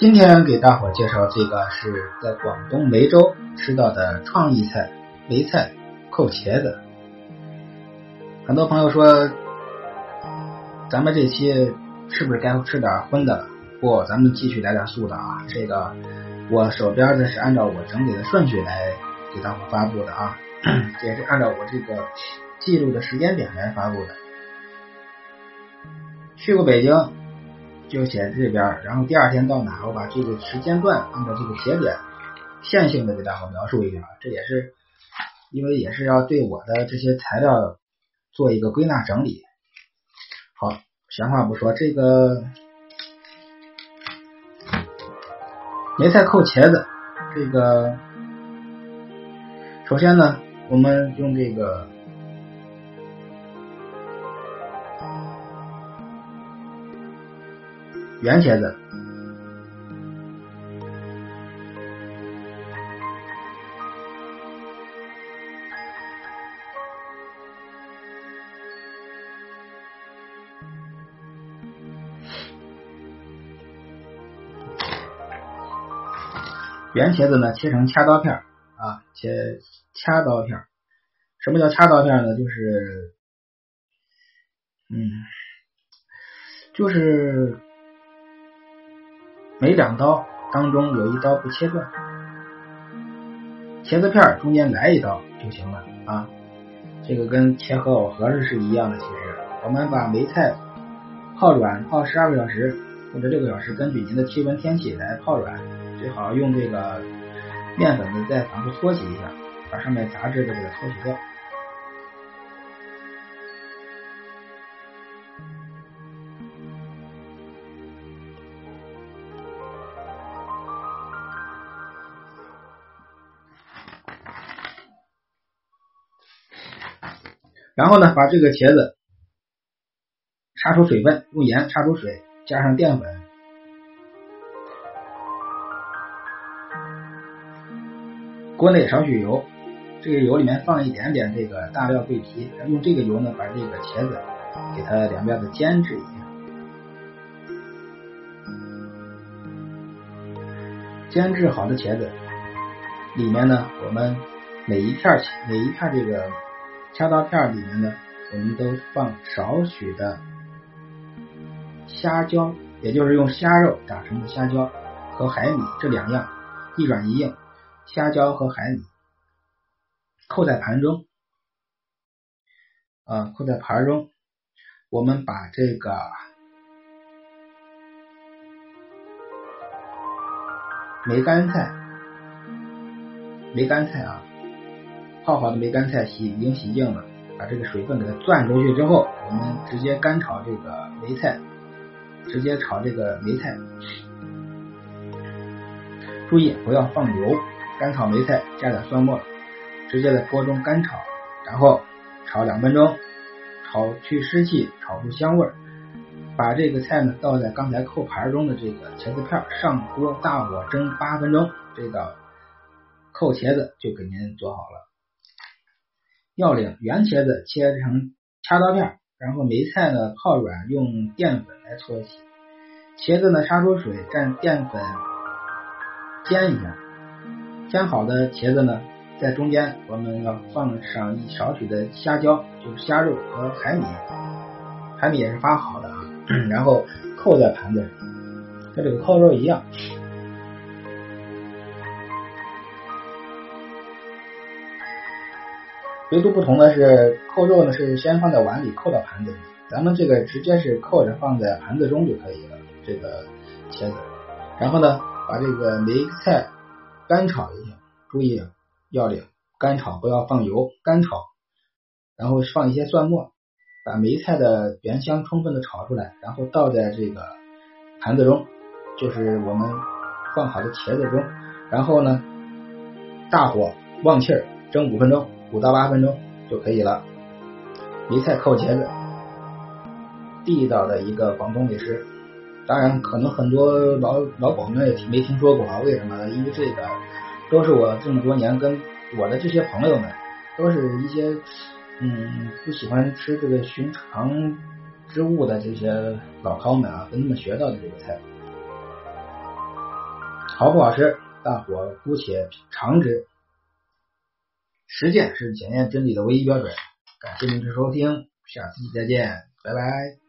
今天给大伙介绍这个是在广东梅州吃到的创意菜——梅菜扣茄子。很多朋友说，咱们这期是不是该吃点荤的？不，咱们继续来点素的啊！这个我手边的是按照我整理的顺序来给大伙发布的啊，也是按照我这个记录的时间点来发布的。去过北京。就写这边，然后第二天到哪，我把这个时间段按照这个节点线性的给大伙描述一下，这也是因为也是要对我的这些材料做一个归纳整理。好，闲话不说，这个梅菜扣茄子，这个首先呢，我们用这个。圆茄子，圆茄子呢，切成掐刀片啊，切掐刀片。什么叫掐刀片呢？就是，嗯，就是。每两刀当中有一刀不切断，茄子片中间来一刀就行了啊。这个跟切荷藕盒子是一样的。其实我们把梅菜泡软，泡十二个小时或者六个小时，根据您的气温天气来泡软。最好用这个面粉呢再反复搓洗一下，把上面杂质都给它搓洗掉。然后呢，把这个茄子杀出水分，用盐杀出水，加上淀粉，锅内少许油，这个油里面放一点点这个大料桂皮，用这个油呢，把这个茄子给它两边的煎制一下，煎制好的茄子里面呢，我们每一片每一片这个。掐刀片里面呢，我们都放少许的虾胶，也就是用虾肉打成的虾胶和海米这两样，一软一硬，虾胶和海米扣在盘中，啊，扣在盘中，我们把这个梅干菜，梅干菜啊。泡好的梅干菜洗已经洗净了，把这个水分给它攥出去之后，我们直接干炒这个梅菜，直接炒这个梅菜。注意不要放油，干炒梅菜加点蒜末，直接在锅中干炒，然后炒两分钟，炒去湿气，炒出香味儿。把这个菜呢倒在刚才扣盘中的这个茄子片，上锅大火蒸八分钟，这道扣茄子就给您做好了。要领：圆茄子切成掐刀片，然后梅菜呢泡软，用淀粉来搓洗。茄子呢杀出水，蘸淀粉煎一下。煎好的茄子呢，在中间我们要放上一少许的虾胶，就是虾肉和海米，海米也是发好的啊。然后扣在盘子上，跟这个扣肉一样。唯独不同的是，扣肉呢是先放在碗里，扣到盘子里。咱们这个直接是扣着放在盘子中就可以了。这个茄子，然后呢，把这个梅菜干炒一下，注意要领，干炒不要放油，干炒，然后放一些蒜末，把梅菜的原香充分的炒出来，然后倒在这个盘子中，就是我们放好的茄子中，然后呢，大火旺气儿蒸五分钟，五到八分钟就可以了。梅菜扣茄子，地道的一个广东美食。当然，可能很多老老广们也没听说过啊？为什么呢？因为这个都是我这么多年跟我的这些朋友们，都是一些嗯不喜欢吃这个寻常之物的这些老饕们啊，跟他们学到的这个菜。好不好吃，大伙姑且尝之。实践是检验真理的唯一标准。感谢您的收听，下次再见，拜拜。